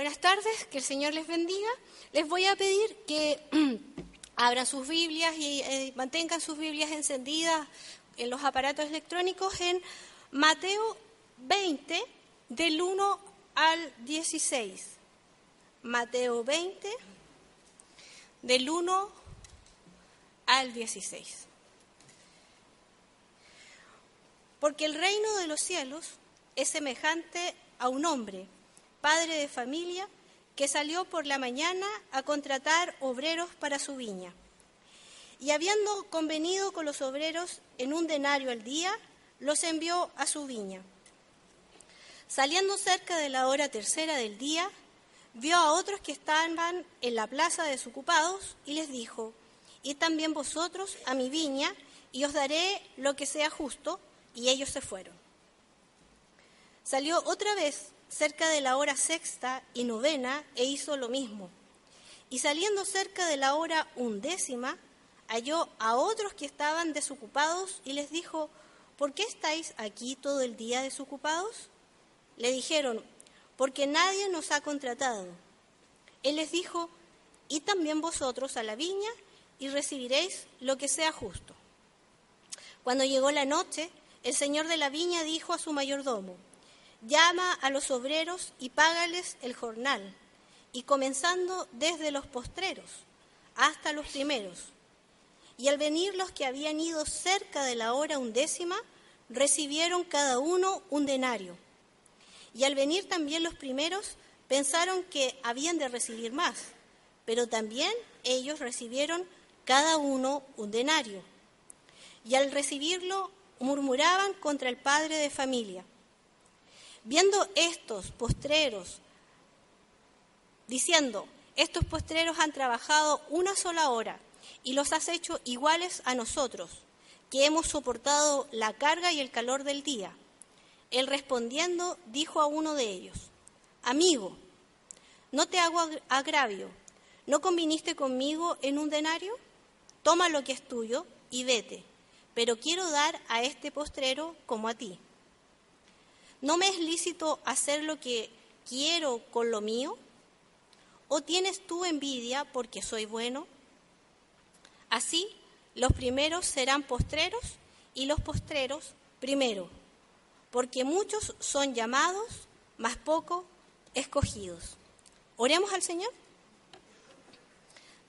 Buenas tardes, que el Señor les bendiga. Les voy a pedir que abran sus Biblias y eh, mantengan sus Biblias encendidas en los aparatos electrónicos en Mateo 20, del 1 al 16. Mateo 20, del 1 al 16. Porque el reino de los cielos es semejante a un hombre, padre de familia, que salió por la mañana a contratar obreros para su viña. Y habiendo convenido con los obreros en un denario al día, los envió a su viña. Saliendo cerca de la hora tercera del día, vio a otros que estaban en la plaza desocupados y les dijo, Id también vosotros a mi viña y os daré lo que sea justo. Y ellos se fueron. Salió otra vez cerca de la hora sexta y novena e hizo lo mismo. Y saliendo cerca de la hora undécima, halló a otros que estaban desocupados y les dijo, ¿por qué estáis aquí todo el día desocupados? Le dijeron, porque nadie nos ha contratado. Él les dijo, y también vosotros a la viña y recibiréis lo que sea justo. Cuando llegó la noche, el señor de la viña dijo a su mayordomo, llama a los obreros y págales el jornal, y comenzando desde los postreros hasta los primeros. Y al venir los que habían ido cerca de la hora undécima, recibieron cada uno un denario. Y al venir también los primeros, pensaron que habían de recibir más, pero también ellos recibieron cada uno un denario. Y al recibirlo, murmuraban contra el padre de familia. Viendo estos postreros, diciendo, estos postreros han trabajado una sola hora y los has hecho iguales a nosotros, que hemos soportado la carga y el calor del día. Él respondiendo dijo a uno de ellos, Amigo, no te hago agravio, ¿no conviniste conmigo en un denario? Toma lo que es tuyo y vete, pero quiero dar a este postrero como a ti. ¿No me es lícito hacer lo que quiero con lo mío? ¿O tienes tú envidia porque soy bueno? Así, los primeros serán postreros y los postreros primero, porque muchos son llamados, mas pocos escogidos. Oremos al Señor.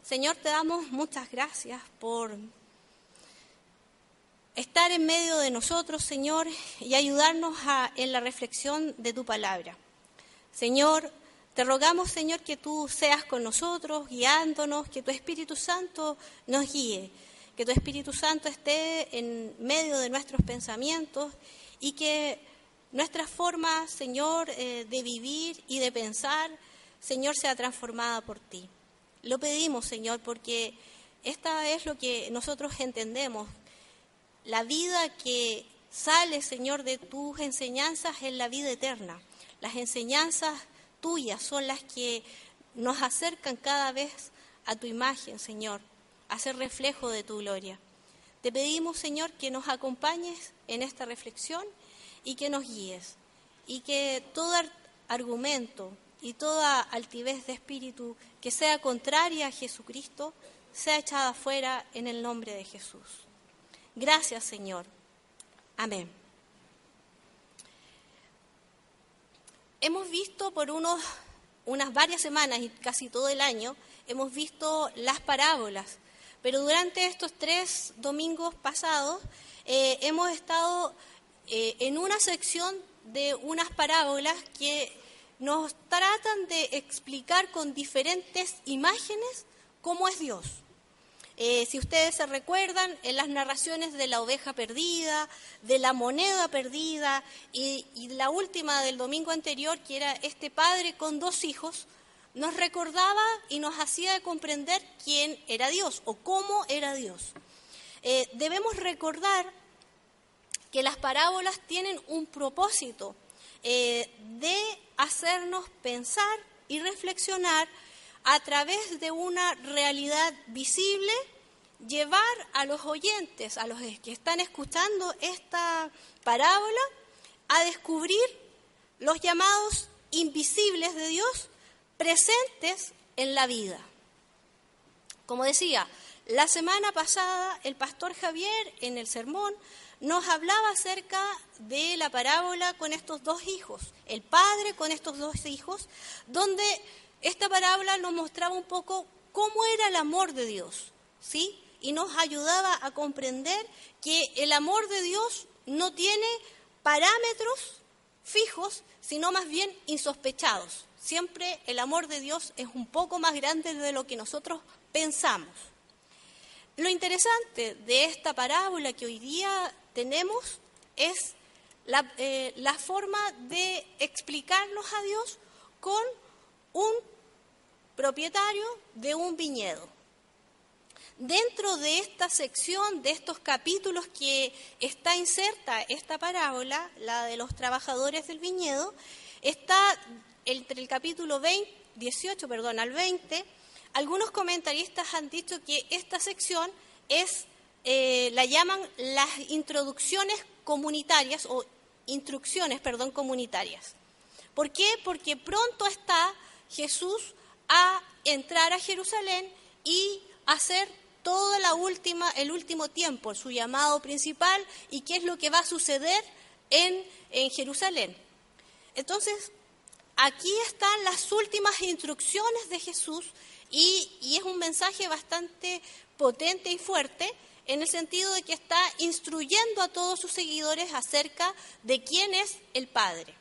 Señor, te damos muchas gracias por estar en medio de nosotros, Señor, y ayudarnos en la reflexión de tu palabra. Señor, te rogamos, Señor, que tú seas con nosotros, guiándonos, que tu Espíritu Santo nos guíe, que tu Espíritu Santo esté en medio de nuestros pensamientos y que nuestra forma, Señor, eh, de vivir y de pensar, Señor, sea transformada por ti. Lo pedimos, Señor, porque esta es lo que nosotros entendemos, la vida que sale, Señor, de tus enseñanzas es la vida eterna. Las enseñanzas tuyas son las que nos acercan cada vez a tu imagen, Señor, a ser reflejo de tu gloria. Te pedimos, Señor, que nos acompañes en esta reflexión y que nos guíes. Y que todo argumento y toda altivez de espíritu que sea contraria a Jesucristo sea echada fuera en el nombre de Jesús. Gracias, Señor. Amén. Hemos visto por unos, unas varias semanas y casi todo el año, hemos visto las parábolas, pero durante estos tres domingos pasados eh, hemos estado eh, en una sección de unas parábolas que nos tratan de explicar con diferentes imágenes cómo es Dios. Eh, si ustedes se recuerdan, en las narraciones de la oveja perdida, de la moneda perdida y, la última del domingo anterior, que era este padre con dos hijos, nos recordaba y nos hacía comprender quién era Dios o cómo era Dios. Eh, debemos recordar que las parábolas tienen un propósito eh, de hacernos pensar y reflexionar a través de una realidad visible, llevar a los oyentes, a los que están escuchando esta parábola, a descubrir los llamados invisibles de Dios presentes en la vida. Como decía, la semana pasada el pastor Javier en el sermón nos hablaba acerca de la parábola con estos dos hijos, el padre con estos dos hijos, donde esta parábola nos mostraba un poco cómo era el amor de Dios, ¿sí? Y nos ayudaba a comprender que el amor de Dios no tiene parámetros fijos, sino más bien insospechados. Siempre el amor de Dios es un poco más grande de lo que nosotros pensamos. Lo interesante de esta parábola que hoy día tenemos es eh, la, forma de explicarnos a Dios con un propietario de un viñedo. Dentro de esta sección, de estos capítulos que está inserta esta parábola, la de los trabajadores del viñedo, está entre el capítulo 18 perdón, al 20, algunos comentaristas han dicho que esta sección es, eh, la llaman las introducciones comunitarias o instrucciones, perdón, comunitarias. ¿Por qué? Porque pronto está Jesús a entrar a Jerusalén y hacer todo la última, el último tiempo, su llamado principal y qué es lo que va a suceder en, en Jerusalén. Entonces, aquí están las últimas instrucciones de Jesús y, es un mensaje bastante potente y fuerte en el sentido de que está instruyendo a todos sus seguidores acerca de quién es el Padre.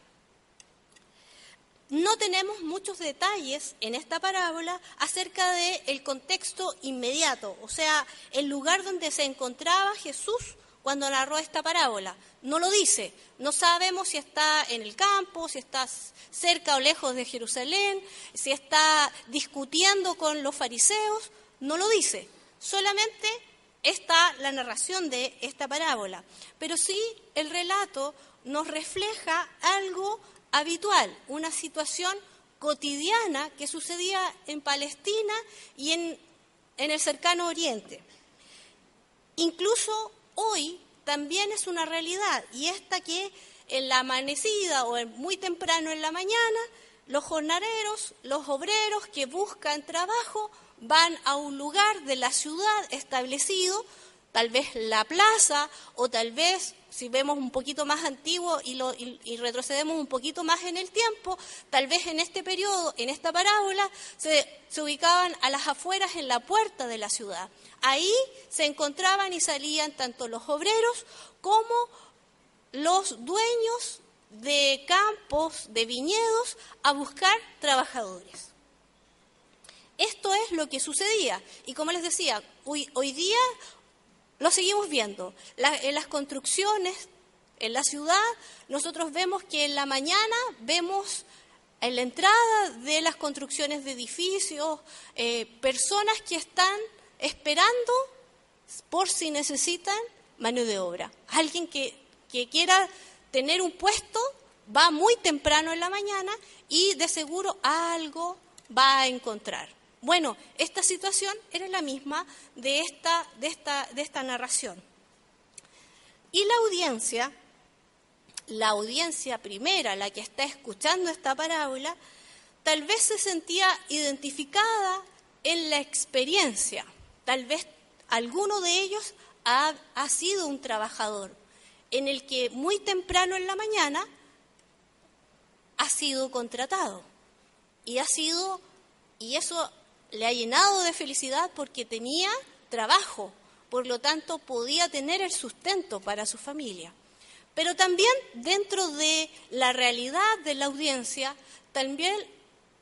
No tenemos muchos detalles en esta parábola acerca del contexto inmediato, o sea, el lugar donde se encontraba Jesús cuando narró esta parábola. No lo dice. No sabemos si está en el campo, si está cerca o lejos de Jerusalén, si está discutiendo con los fariseos. No lo dice. Solamente está la narración de esta parábola. Pero sí el relato nos refleja algo habitual, una situación cotidiana que sucedía en Palestina y en, en el cercano Oriente. Incluso hoy también es una realidad y esta que en la amanecida o muy temprano en la mañana, los jornaleros, los obreros que buscan trabajo van a un lugar de la ciudad establecido, tal vez la plaza o tal vez si vemos un poquito más antiguo y, retrocedemos un poquito más en el tiempo, tal vez en este periodo, en esta parábola, se, ubicaban a las afueras en la puerta de la ciudad. Ahí se encontraban y salían tanto los obreros como los dueños de campos, de viñedos, a buscar trabajadores. Esto es lo que sucedía. Y como les decía, hoy día lo seguimos viendo. en las construcciones, en la ciudad, nosotros vemos que en la mañana vemos en la entrada de las construcciones de edificios eh, personas que están esperando por si necesitan mano de obra. Alguien que, que quiera tener un puesto va muy temprano en la mañana y de seguro algo va a encontrar. Bueno, esta situación era la misma de esta, de esta, de esta narración. Y la audiencia, la audiencia primera, la que está escuchando esta parábola, tal vez se sentía identificada en la experiencia. Tal vez alguno de ellos ha, ha sido un trabajador en el que muy temprano en la mañana ha sido contratado y ha sido y eso le ha llenado de felicidad porque tenía trabajo, por lo tanto podía tener el sustento para su familia. Pero también dentro de la realidad de la audiencia, también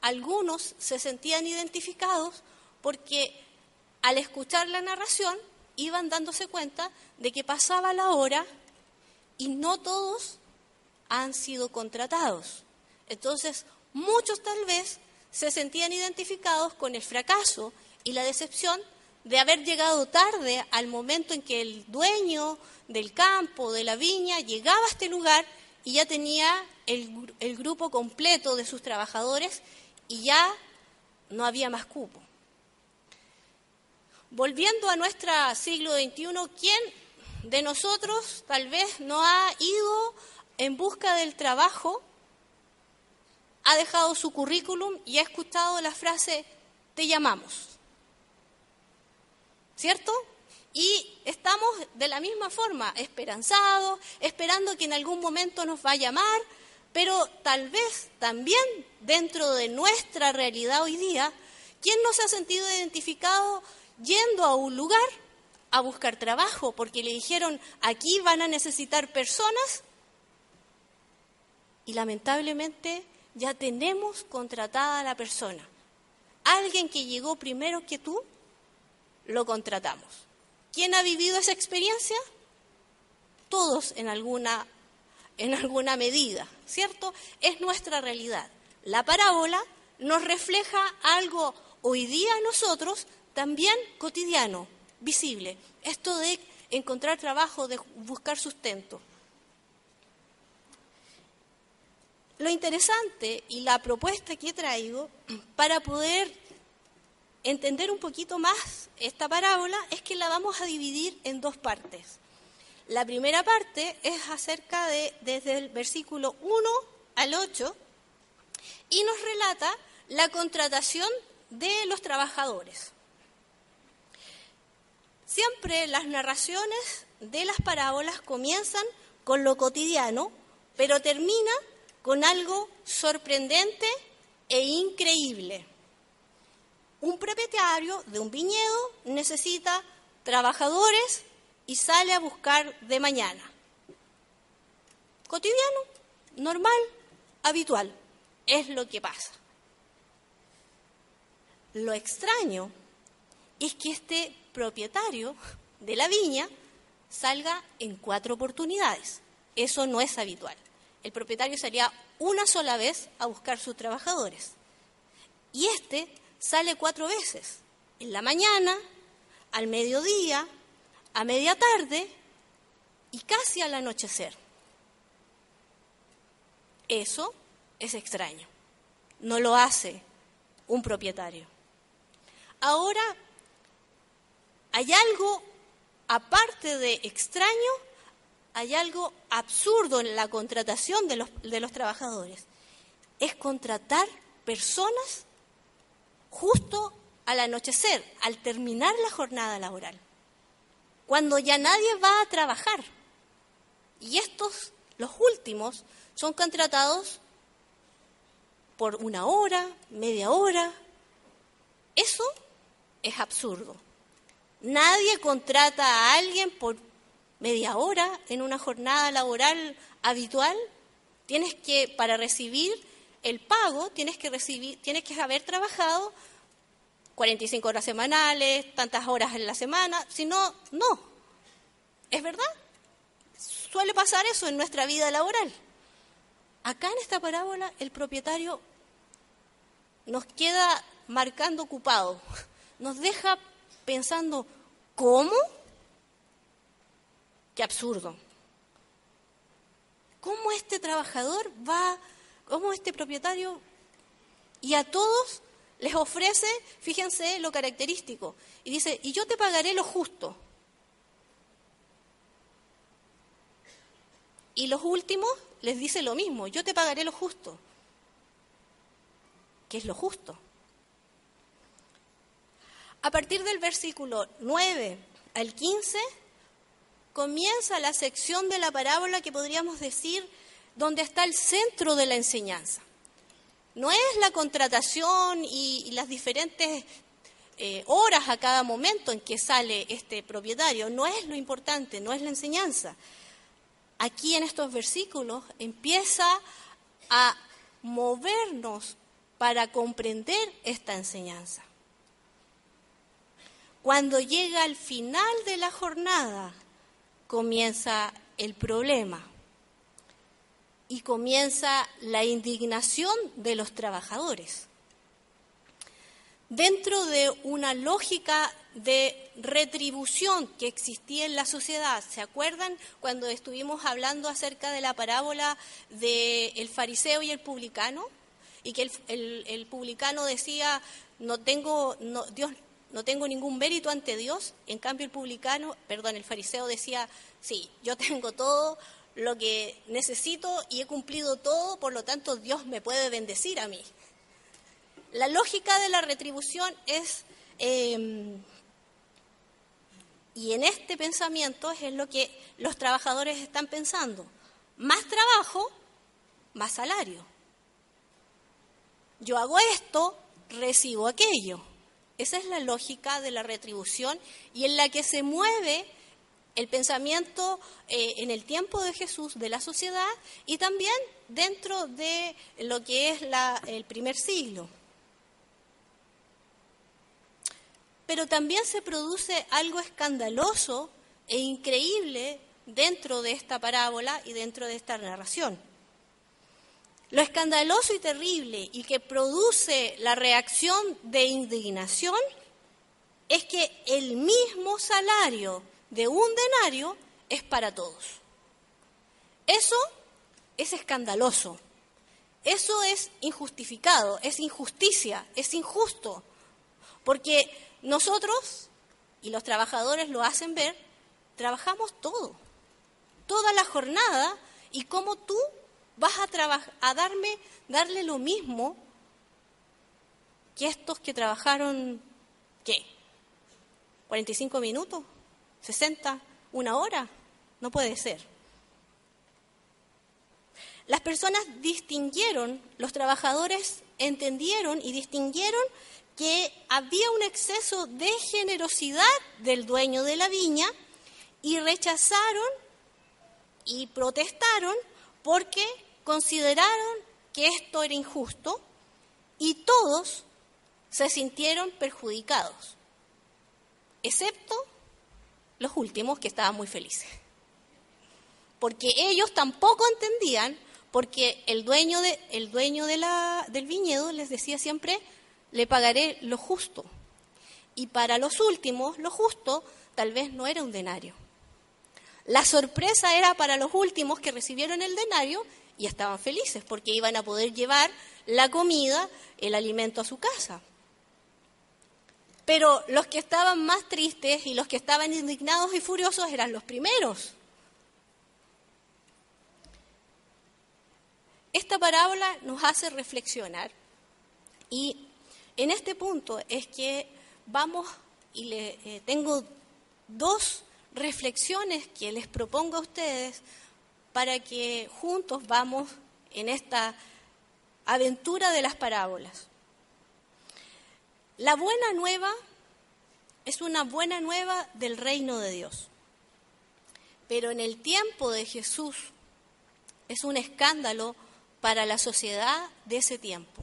algunos se sentían identificados porque al escuchar la narración, iban dándose cuenta de que pasaba la hora y no todos han sido contratados. Entonces, muchos tal vez se sentían identificados con el fracaso y la decepción de haber llegado tarde al momento en que el dueño del campo, de la viña, llegaba a este lugar y ya tenía el, el grupo completo de sus trabajadores y ya no había más cupo. Volviendo a nuestro siglo XXI, ¿quién de nosotros tal vez no ha ido en busca del trabajo, ha dejado su currículum y ha escuchado la frase, te llamamos? ¿Cierto? Y estamos de la misma forma, esperanzados, esperando que en algún momento nos va a llamar, pero tal vez también dentro de nuestra realidad hoy día, ¿quién no se ha sentido identificado yendo a un lugar a buscar trabajo porque le dijeron, aquí van a necesitar personas? Y lamentablemente ya tenemos contratada a la persona. Alguien que llegó primero que tú, lo contratamos. ¿Quién ha vivido esa experiencia? Todos en alguna, en alguna medida, ¿cierto? Es nuestra realidad. La parábola nos refleja algo hoy día a nosotros también cotidiano, visible. Esto de encontrar trabajo, de buscar sustento. Lo interesante y la propuesta que traigo para poder entender un poquito más esta parábola es que la vamos a dividir en dos partes. La primera parte es acerca de desde el versículo 1 al 8 y nos relata la contratación de los trabajadores. Siempre las narraciones de las parábolas comienzan con lo cotidiano, pero termina con algo sorprendente e increíble. Un propietario de un viñedo necesita trabajadores y sale a buscar de mañana. Cotidiano, normal, habitual, es lo que pasa. Lo extraño es que este propietario de la viña salga en cuatro oportunidades. Eso no es habitual. El propietario salía una sola vez a buscar sus trabajadores. Y este sale cuatro veces. En la mañana, al mediodía, a media tarde y casi al anochecer. Eso es extraño. No lo hace un propietario. Ahora hay algo, aparte de extraño, hay algo absurdo en la contratación de los, de los trabajadores. Es contratar personas justo al anochecer, al terminar la jornada laboral, cuando ya nadie va a trabajar. Y estos, los últimos, son contratados por una hora, media hora. Eso es absurdo. Nadie contrata a alguien por media hora en una jornada laboral habitual. Tienes que, para recibir el pago, tienes que, recibir, tienes que haber trabajado 45 horas semanales, tantas horas en la semana. Si no, no. ¿Es verdad? Suele pasar eso en nuestra vida laboral. Acá en esta parábola el propietario nos queda marcando ocupado, nos deja pensando, ¿cómo? Qué absurdo. ¿Cómo este trabajador va, cómo este propietario y a todos les ofrece, fíjense lo característico, y dice, y yo te pagaré lo justo. Y los últimos les dice lo mismo, yo te pagaré lo justo. ¿Qué es lo justo? A partir del versículo 9 al 15 comienza la sección de la parábola que podríamos decir donde está el centro de la enseñanza. No es la contratación y, las diferentes eh, horas a cada momento en que sale este propietario, no es lo importante, no es la enseñanza. Aquí en estos versículos empieza a movernos para comprender esta enseñanza. cuando llega al final de la jornada, comienza el problema y comienza la indignación de los trabajadores. Dentro de una lógica de retribución que existía en la sociedad, ¿se acuerdan cuando estuvimos hablando acerca de la parábola del fariseo y el publicano? Y que el, publicano decía, no tengo, no, Dios, no tengo ningún mérito ante Dios, en cambio el publicano, perdón, el fariseo decía, sí, yo tengo todo lo que necesito y he cumplido todo, por lo tanto Dios me puede bendecir a mí. La lógica de la retribución es, em, y en este pensamiento es lo que los trabajadores están pensando, más trabajo, más salario. Yo hago esto, recibo aquello. Esa es la lógica de la retribución y en la que se mueve el pensamiento eh, en el tiempo de Jesús de la sociedad y también dentro de lo que es el primer siglo. Pero también se produce algo escandaloso e increíble dentro de esta parábola y dentro de esta narración. Lo escandaloso y terrible y que produce la reacción de indignación es que el mismo salario de un denario es para todos. Eso es escandaloso, eso es injustificado, es injusticia, es injusto, porque nosotros, y los trabajadores lo hacen ver, trabajamos todo, toda la jornada, y cómo tú vas a, a darle lo mismo que estos que trabajaron, ¿qué? ¿45 minutos? ¿60? ¿Una hora? No puede ser. Las personas distinguieron, los trabajadores entendieron y distinguieron que había un exceso de generosidad del dueño de la viña y rechazaron y protestaron porque consideraron que esto era injusto y todos se sintieron perjudicados, excepto los últimos que estaban muy felices. Porque ellos tampoco entendían, porque el dueño, de, el dueño la, del viñedo les decía siempre, le pagaré lo justo. Y para los últimos, lo justo tal vez no era un denario. La sorpresa era para los últimos que recibieron el denario y estaban felices porque iban a poder llevar la comida, el alimento a su casa. Pero los que estaban más tristes y los que estaban indignados y furiosos eran los primeros. Esta parábola nos hace reflexionar y en este punto es que vamos y le, eh, tengo dos reflexiones que les propongo a ustedes para que juntos vamos en esta aventura de las parábolas. La buena nueva es una buena nueva del reino de Dios, pero en el tiempo de Jesús es un escándalo para la sociedad de ese tiempo.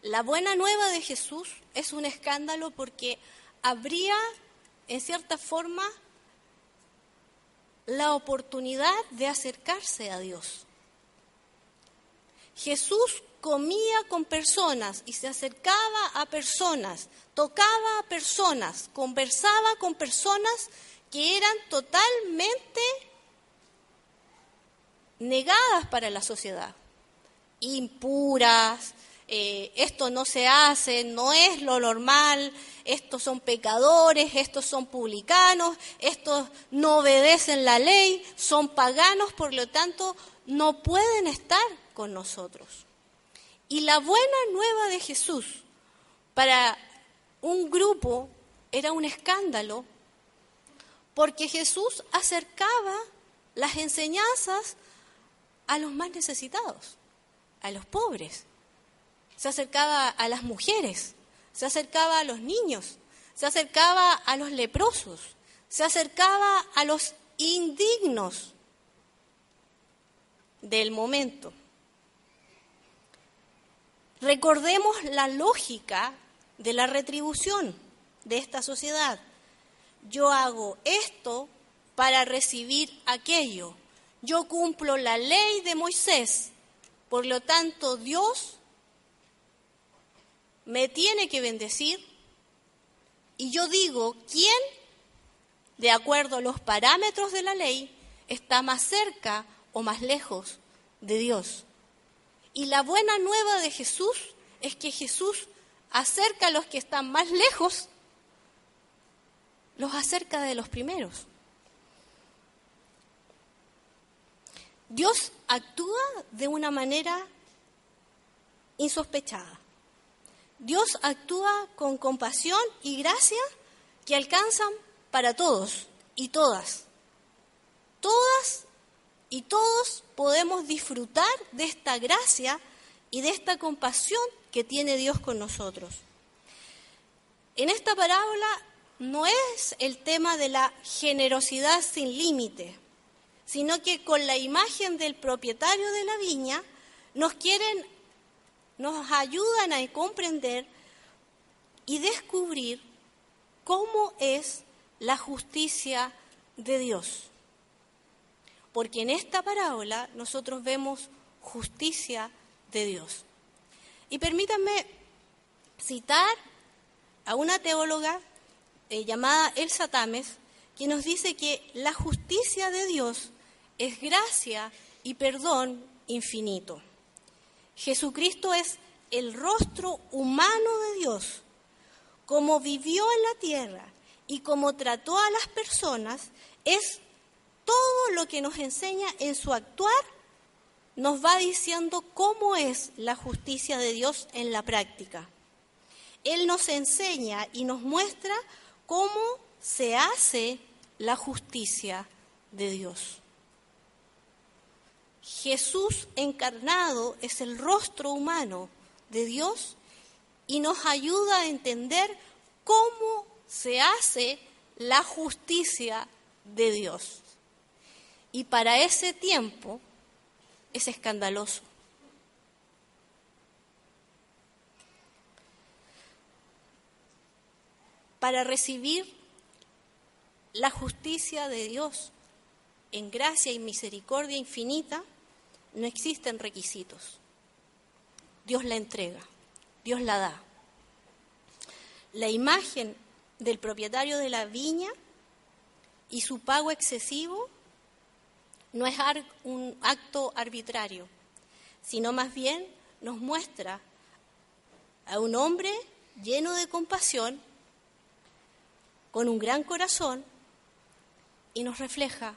La buena nueva de Jesús es un escándalo porque habría, en cierta forma, la oportunidad de acercarse a Dios. Jesús comía con personas y se acercaba a personas, tocaba a personas, conversaba con personas que eran totalmente negadas para la sociedad, impuras, eh, esto no se hace, no es lo normal, estos son pecadores, estos son publicanos, estos no obedecen la ley, son paganos, por lo tanto no pueden estar con nosotros. Y la buena nueva de Jesús para un grupo era un escándalo porque Jesús acercaba las enseñanzas a los más necesitados, a los pobres se acercaba a las mujeres, se acercaba a los niños, se acercaba a los leprosos, se acercaba a los indignos del momento. Recordemos la lógica de la retribución de esta sociedad. yo hago esto para recibir aquello. Yo cumplo la ley de Moisés. Por lo tanto, Dios me tiene que bendecir y yo digo, ¿quién, de acuerdo a los parámetros de la ley, está más cerca o más lejos de Dios? Y la buena nueva de Jesús es que Jesús acerca a los que están más lejos, los acerca de los primeros. Dios actúa de una manera insospechada. Dios actúa con compasión y gracia que alcanzan para todos y todas. Todas y todos podemos disfrutar de esta gracia y de esta compasión que tiene Dios con nosotros. En esta parábola no es el tema de la generosidad sin límite, sino que con la imagen del propietario de la viña nos quieren nos ayudan a comprender y descubrir cómo es la justicia de Dios. Porque en esta parábola nosotros vemos justicia de Dios. Y permítanme citar a una teóloga eh, llamada Elsa Tames, que nos dice que la justicia de Dios es gracia y perdón infinito. Jesucristo es el rostro humano de Dios. Como vivió en la tierra y como trató a las personas, es todo lo que nos enseña en su actuar, nos va diciendo cómo es la justicia de Dios en la práctica. Él nos enseña y nos muestra cómo se hace la justicia de Dios. Jesús encarnado es el rostro humano de Dios y nos ayuda a entender cómo se hace la justicia de Dios. Y para ese tiempo es escandaloso. Para recibir la justicia de Dios en gracia y misericordia infinita, no existen requisitos. Dios la entrega, Dios la da. La imagen del propietario de la viña y su pago excesivo no es un acto arbitrario, sino más bien nos muestra a un hombre lleno de compasión, con un gran corazón, y nos refleja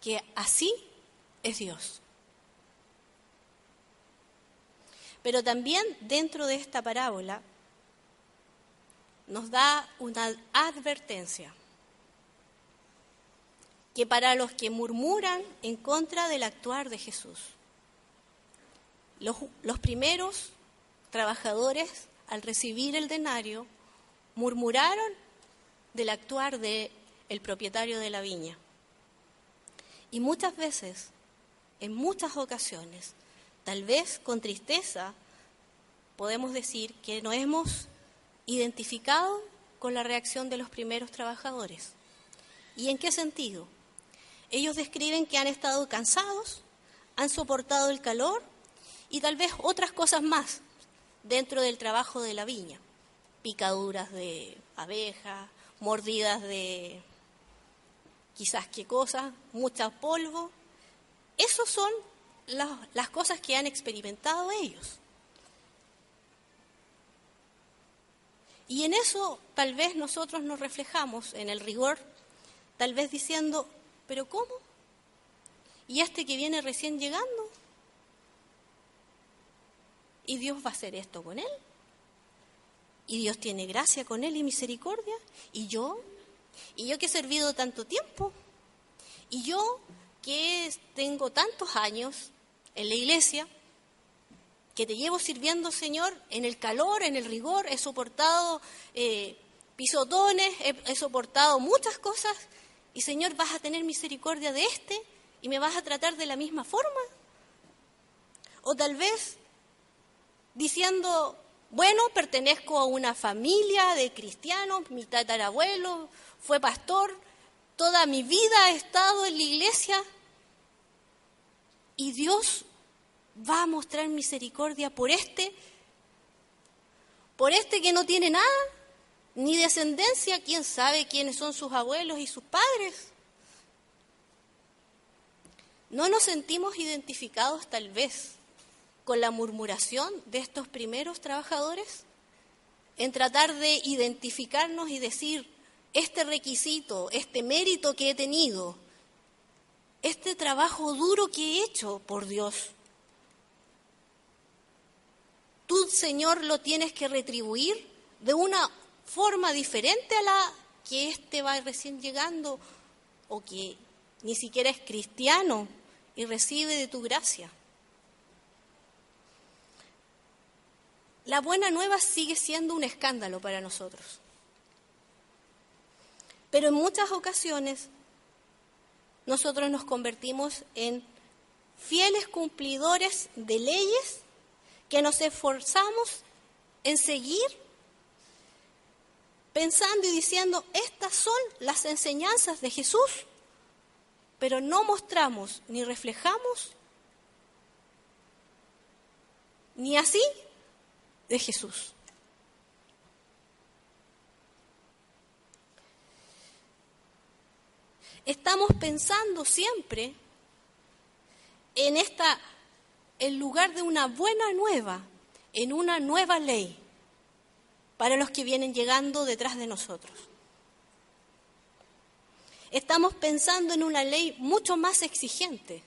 que así es Dios. Pero también dentro de esta parábola nos da una advertencia, que para los que murmuran en contra del actuar de Jesús, los, primeros trabajadores al recibir el denario murmuraron del actuar del el propietario de la viña. Y muchas veces, en muchas ocasiones, Tal vez con tristeza podemos decir que nos hemos identificado con la reacción de los primeros trabajadores. ¿Y en qué sentido? Ellos describen que han estado cansados, han soportado el calor y tal vez otras cosas más dentro del trabajo de la viña. Picaduras de abeja, mordidas de quizás qué cosas, mucha polvo. Esos son las cosas que han experimentado ellos. Y en eso tal vez nosotros nos reflejamos en el rigor, tal vez diciendo, pero ¿cómo? ¿Y este que viene recién llegando? ¿Y Dios va a hacer esto con él? ¿Y Dios tiene gracia con él y misericordia? ¿Y yo? ¿Y yo que he servido tanto tiempo? ¿Y yo que tengo tantos años en la iglesia, que te llevo sirviendo, Señor, en el calor, en el rigor, he soportado eh, pisotones, he, soportado muchas cosas, y Señor, vas a tener misericordia de este y me vas a tratar de la misma forma. O tal vez diciendo, Bueno, pertenezco a una familia de cristianos, mi tatarabuelo fue pastor, toda mi vida he estado en la iglesia y Dios va a mostrar misericordia por este, por este que no tiene nada, ni descendencia, quién sabe quiénes son sus abuelos y sus padres. ¿No nos sentimos identificados tal vez con la murmuración de estos primeros trabajadores? En tratar de identificarnos y decir, este requisito, este mérito que he tenido, este trabajo duro que he hecho por Dios, Señor, lo tienes que retribuir de una forma diferente a la que éste va recién llegando o que ni siquiera es cristiano y recibe de tu gracia. La buena nueva sigue siendo un escándalo para nosotros. Pero en muchas ocasiones nosotros nos convertimos en fieles cumplidores de leyes que nos esforzamos en seguir pensando y diciendo, estas son las enseñanzas de Jesús pero no mostramos ni reflejamos ni así de Jesús. Estamos pensando siempre en esta en lugar de una buena nueva, en una nueva ley para los que vienen llegando detrás de nosotros estamos pensando en una ley mucho más exigente,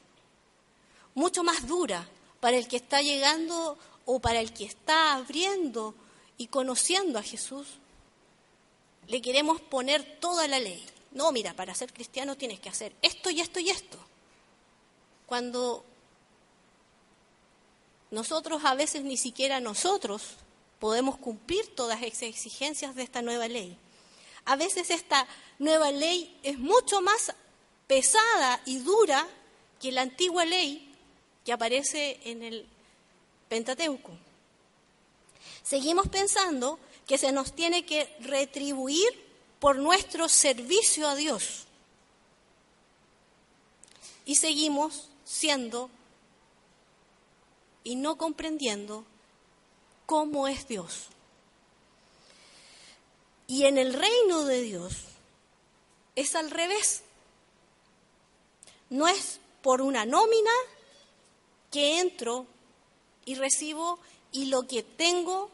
mucho más dura para el que está llegando o para el que está abriendo y conociendo a Jesús. Le queremos poner toda la ley. No, mira, para ser cristiano tienes que hacer esto y esto y esto. Cuando nosotros a veces ni siquiera nosotros podemos cumplir todas esas exigencias de esta nueva ley. A veces esta nueva ley es mucho más pesada y dura que la antigua ley que aparece en el Pentateuco. Seguimos pensando que se nos tiene que retribuir por nuestro servicio a Dios. Y seguimos siendo y no comprendiendo cómo es Dios. Y en el reino de Dios es al revés. No es por una nómina que entro y recibo y lo que tengo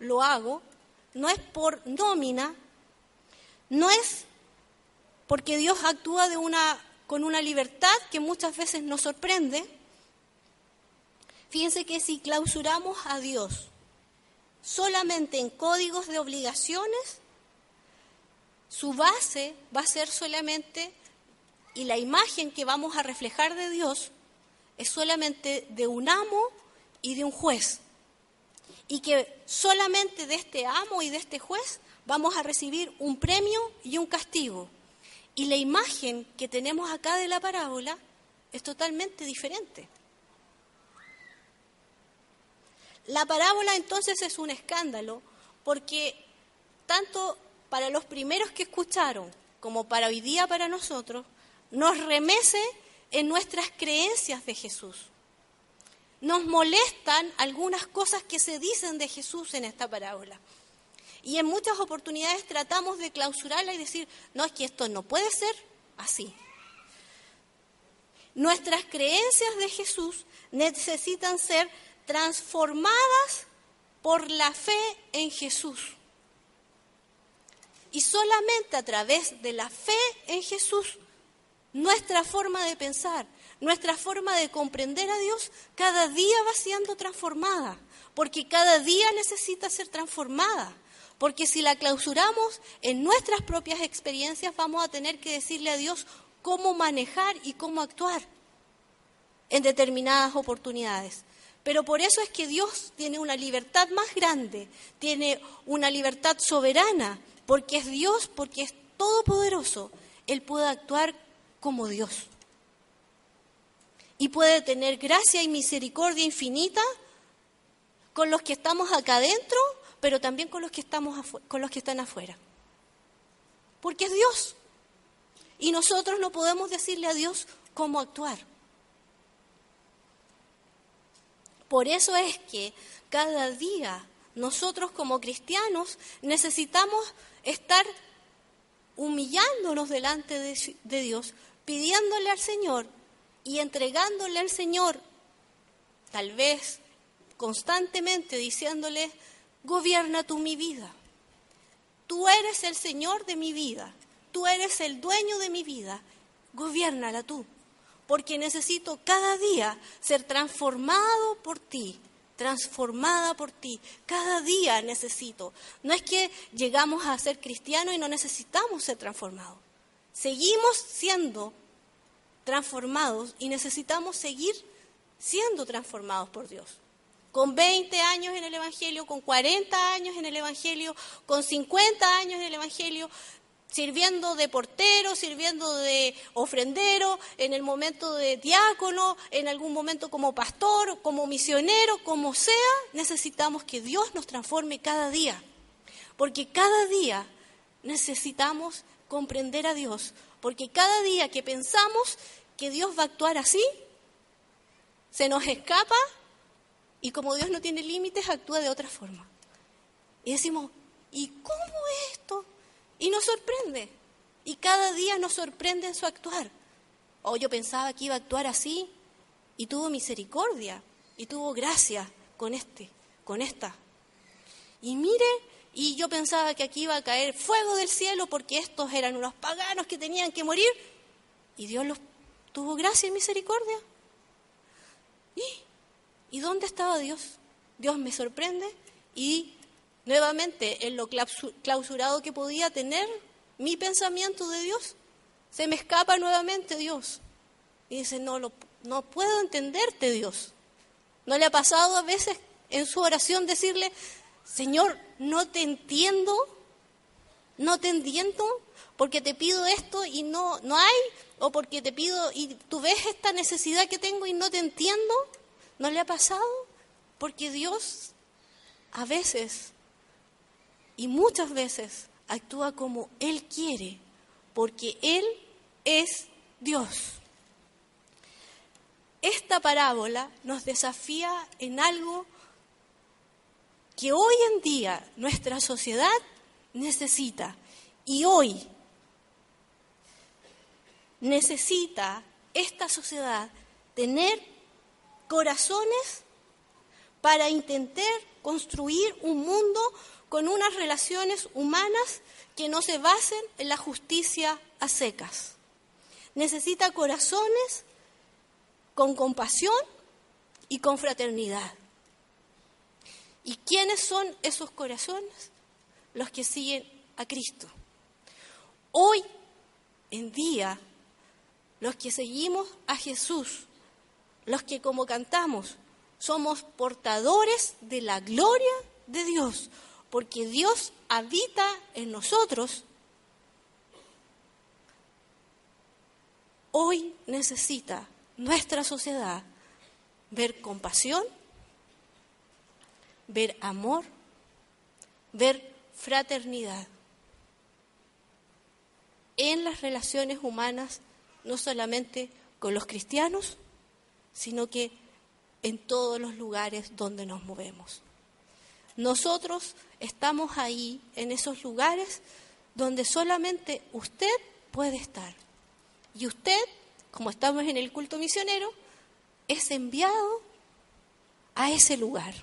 lo hago. No es por nómina, no es porque Dios actúa con una libertad que muchas veces nos sorprende. Fíjense que si clausuramos a Dios solamente en códigos de obligaciones, su base va a ser solamente, y la imagen que vamos a reflejar de Dios es solamente de un amo y de un juez. Y que solamente de este amo y de este juez vamos a recibir un premio y un castigo. Y la imagen que tenemos acá de la parábola es totalmente diferente. La parábola entonces es un escándalo porque tanto para los primeros que escucharon, como para hoy día para nosotros, nos remece en nuestras creencias de Jesús. Nos molestan algunas cosas que se dicen de Jesús en esta parábola. Y en muchas oportunidades tratamos de clausurarla y decir, no, es que esto no puede ser así. Nuestras creencias de Jesús necesitan ser transformadas por la fe en Jesús. Y solamente a través de la fe en Jesús, nuestra forma de pensar, nuestra forma de comprender a Dios, cada día va siendo transformada, porque cada día necesita ser transformada. Porque si la clausuramos en nuestras propias experiencias, vamos a tener que decirle a Dios cómo manejar y cómo actuar en determinadas oportunidades. Pero por eso es que Dios tiene una libertad más grande, tiene una libertad soberana porque es Dios, porque es todopoderoso, Él puede actuar como Dios. Y puede tener gracia y misericordia infinita con los que estamos acá adentro, pero también con los que, estamos con los que están afuera. Porque es Dios. Y nosotros no podemos decirle a Dios cómo actuar. Por eso es que cada día nosotros como cristianos necesitamos estar humillándonos delante de, Dios, pidiéndole al Señor y entregándole al Señor, tal vez constantemente diciéndole, gobierna tú mi vida. Tú eres el Señor de mi vida, tú eres el dueño de mi vida, gobiernala tú porque necesito cada día ser transformado por ti, transformada por ti. Cada día necesito. No es que llegamos a ser cristianos y no necesitamos ser transformados. Seguimos siendo transformados y necesitamos seguir siendo transformados por Dios. Con 20 años en el Evangelio, con 40 años en el Evangelio, con 50 años en el Evangelio, sirviendo de portero, sirviendo de ofrendero, en el momento de diácono, en algún momento como pastor, como misionero, como sea, necesitamos que Dios nos transforme cada día. Porque cada día necesitamos comprender a Dios. Porque cada día que pensamos que Dios va a actuar así, se nos escapa y como Dios no tiene límites, actúa de otra forma. Y decimos, ¿y cómo es esto? Y nos sorprende. Y cada día nos sorprende en su actuar. O oh, yo pensaba que iba a actuar así y tuvo misericordia y tuvo gracia con este, con esta. Y mire, y yo pensaba que aquí iba a caer fuego del cielo porque estos eran unos paganos que tenían que morir. Y Dios los tuvo gracia y misericordia. ¿Y, ¿Y dónde estaba Dios? Dios me sorprende y nuevamente en lo clausurado que podía tener mi pensamiento de Dios. Se me escapa nuevamente Dios. Y dice, no, lo, no puedo entenderte Dios. ¿No le ha pasado a veces en su oración decirle, Señor, no te entiendo, no te entiendo, porque te pido esto y no, no hay, o porque te pido y tú ves esta necesidad que tengo y no te entiendo? ¿No le ha pasado? Porque Dios a veces y muchas veces actúa como Él quiere, porque Él es Dios. Esta parábola nos desafía en algo que hoy en día nuestra sociedad necesita. Y hoy necesita esta sociedad tener corazones para intentar construir un mundo con unas relaciones humanas que no se basen en la justicia a secas. Necesita corazones con compasión y con fraternidad. ¿Y quiénes son esos corazones? Los que siguen a Cristo. Hoy en día, los que seguimos a Jesús, los que como cantamos, somos portadores de la gloria de Dios, porque Dios habita en nosotros, hoy necesita nuestra sociedad ver compasión, ver amor, ver fraternidad en las relaciones humanas, no solamente con los cristianos, sino que en todos los lugares donde nos movemos. Nosotros estamos ahí, en esos lugares donde solamente usted puede estar. Y usted, como estamos en el culto misionero, es enviado a ese lugar.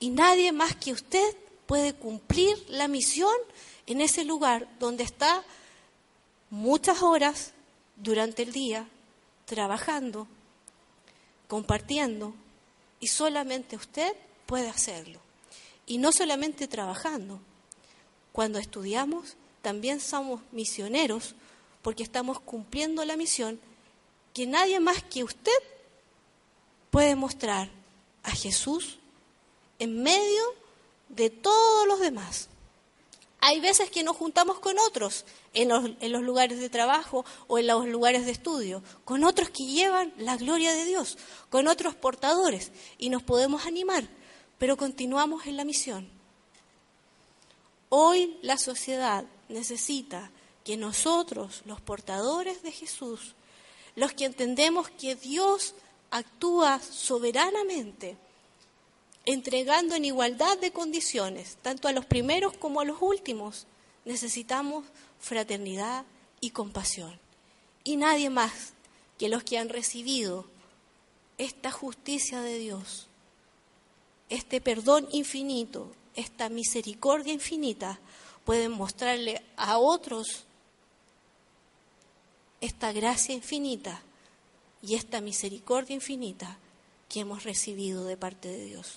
Y nadie más que usted puede cumplir la misión en ese lugar donde está muchas horas durante el día trabajando, compartiendo, y solamente usted puede hacerlo. Y no solamente trabajando. Cuando estudiamos, también somos misioneros porque estamos cumpliendo la misión que nadie más que usted puede mostrar a Jesús en medio de todos los demás. Hay veces que nos juntamos con otros en los, en los, lugares de trabajo o en los lugares de estudio, con otros que llevan la gloria de Dios, con otros portadores, y nos podemos animar pero continuamos en la misión. Hoy la sociedad necesita que nosotros, los portadores de Jesús, los que entendemos que Dios actúa soberanamente, entregando en igualdad de condiciones, tanto a los primeros como a los últimos, necesitamos fraternidad y compasión. Y nadie más que los que han recibido esta justicia de Dios, este perdón infinito, esta misericordia infinita, pueden mostrarle a otros esta gracia infinita y esta misericordia infinita que hemos recibido de parte de Dios.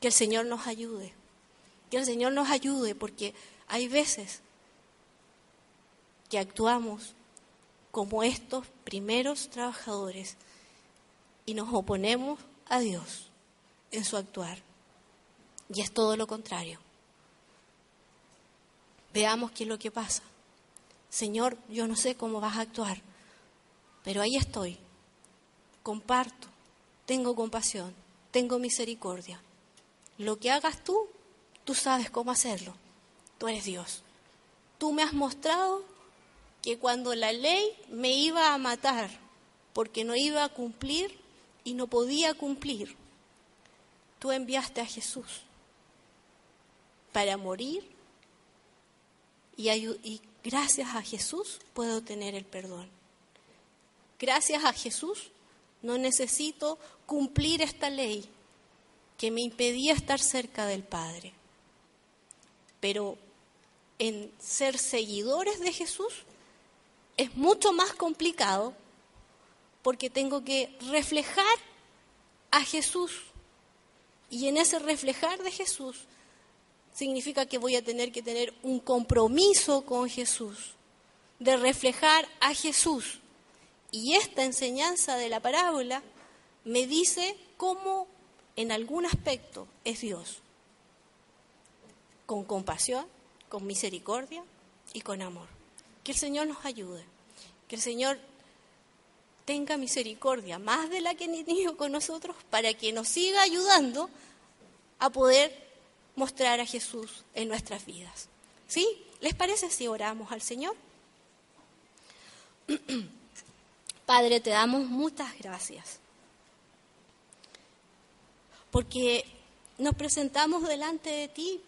Que el Señor nos ayude, que el Señor nos ayude porque hay veces que actuamos como estos primeros trabajadores y nos oponemos a Dios en su actuar. Y es todo lo contrario. Veamos qué es lo que pasa. Señor, yo no sé cómo vas a actuar, pero ahí estoy. Comparto, tengo compasión, tengo misericordia. Lo que hagas tú, tú sabes cómo hacerlo. Tú eres Dios. Tú me has mostrado que cuando la ley me iba a matar porque no iba a cumplir y no podía cumplir, tú enviaste a Jesús para morir y, y gracias a Jesús puedo tener el perdón. Gracias a Jesús no necesito cumplir esta ley que me impedía estar cerca del Padre. Pero en ser seguidores de Jesús es mucho más complicado porque tengo que reflejar a Jesús. Y en ese reflejar de Jesús significa que voy a tener que tener un compromiso con Jesús, de reflejar a Jesús. Y esta enseñanza de la parábola me dice cómo en algún aspecto es Dios, con compasión, con misericordia y con amor. Que el Señor nos ayude, que el Señor tenga misericordia, más de la que ni tenido con nosotros, para que nos siga ayudando a poder mostrar a Jesús en nuestras vidas. ¿Sí? ¿Les parece si oramos al Señor? Padre, te damos muchas gracias, porque nos presentamos delante de ti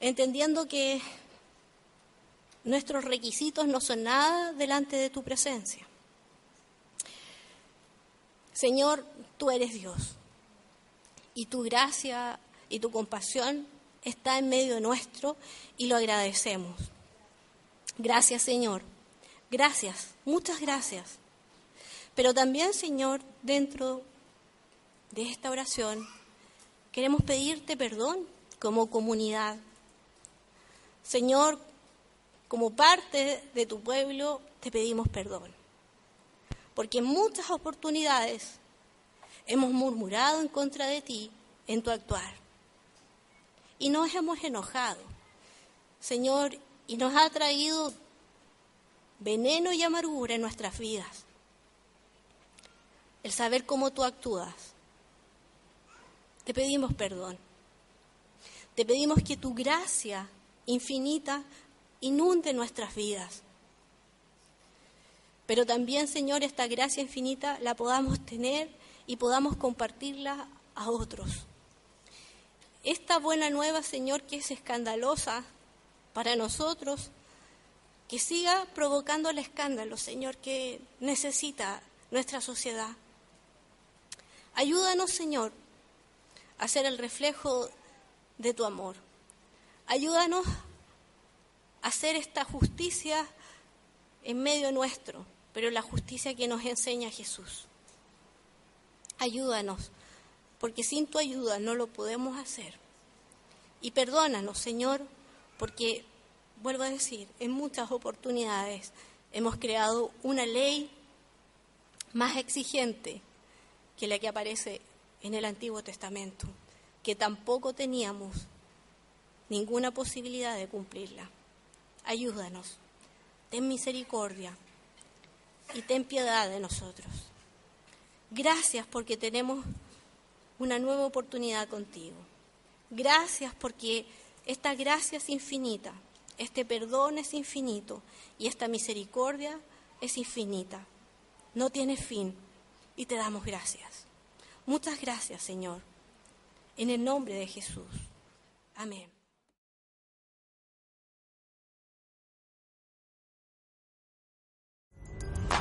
entendiendo que nuestros requisitos no son nada delante de tu presencia. Señor, tú eres Dios y tu gracia y tu compasión está en medio nuestro y lo agradecemos. Gracias, Señor. Gracias, muchas gracias. Pero también, Señor, dentro de esta oración, queremos pedirte perdón como comunidad Señor, como parte de tu pueblo, te pedimos perdón. Porque en muchas oportunidades hemos murmurado en contra de ti en tu actuar. Y nos hemos enojado, Señor, y nos ha traído veneno y amargura en nuestras vidas. El saber cómo tú actúas. Te pedimos perdón. Te pedimos que tu gracia infinita inunde nuestras vidas. Pero también, Señor, esta gracia infinita la podamos tener y podamos compartirla a otros. Esta buena nueva, Señor, que es escandalosa para nosotros, que siga provocando el escándalo, Señor, que necesita nuestra sociedad. Ayúdanos, Señor, a ser el reflejo de tu amor. Ayúdanos hacer esta justicia en medio nuestro, pero la justicia que nos enseña Jesús. Ayúdanos, porque sin tu ayuda no lo podemos hacer. Y perdónanos, Señor, porque, vuelvo a decir, en muchas oportunidades hemos creado una ley más exigente que la que aparece en el Antiguo Testamento, que tampoco teníamos ninguna posibilidad de cumplirla. Ayúdanos, ten misericordia y ten piedad de nosotros. Gracias porque tenemos una nueva oportunidad contigo. Gracias porque esta gracia es infinita, este perdón es infinito y esta misericordia es infinita. No tiene fin y te damos gracias. Muchas gracias, Señor. En el nombre de Jesús. Amén.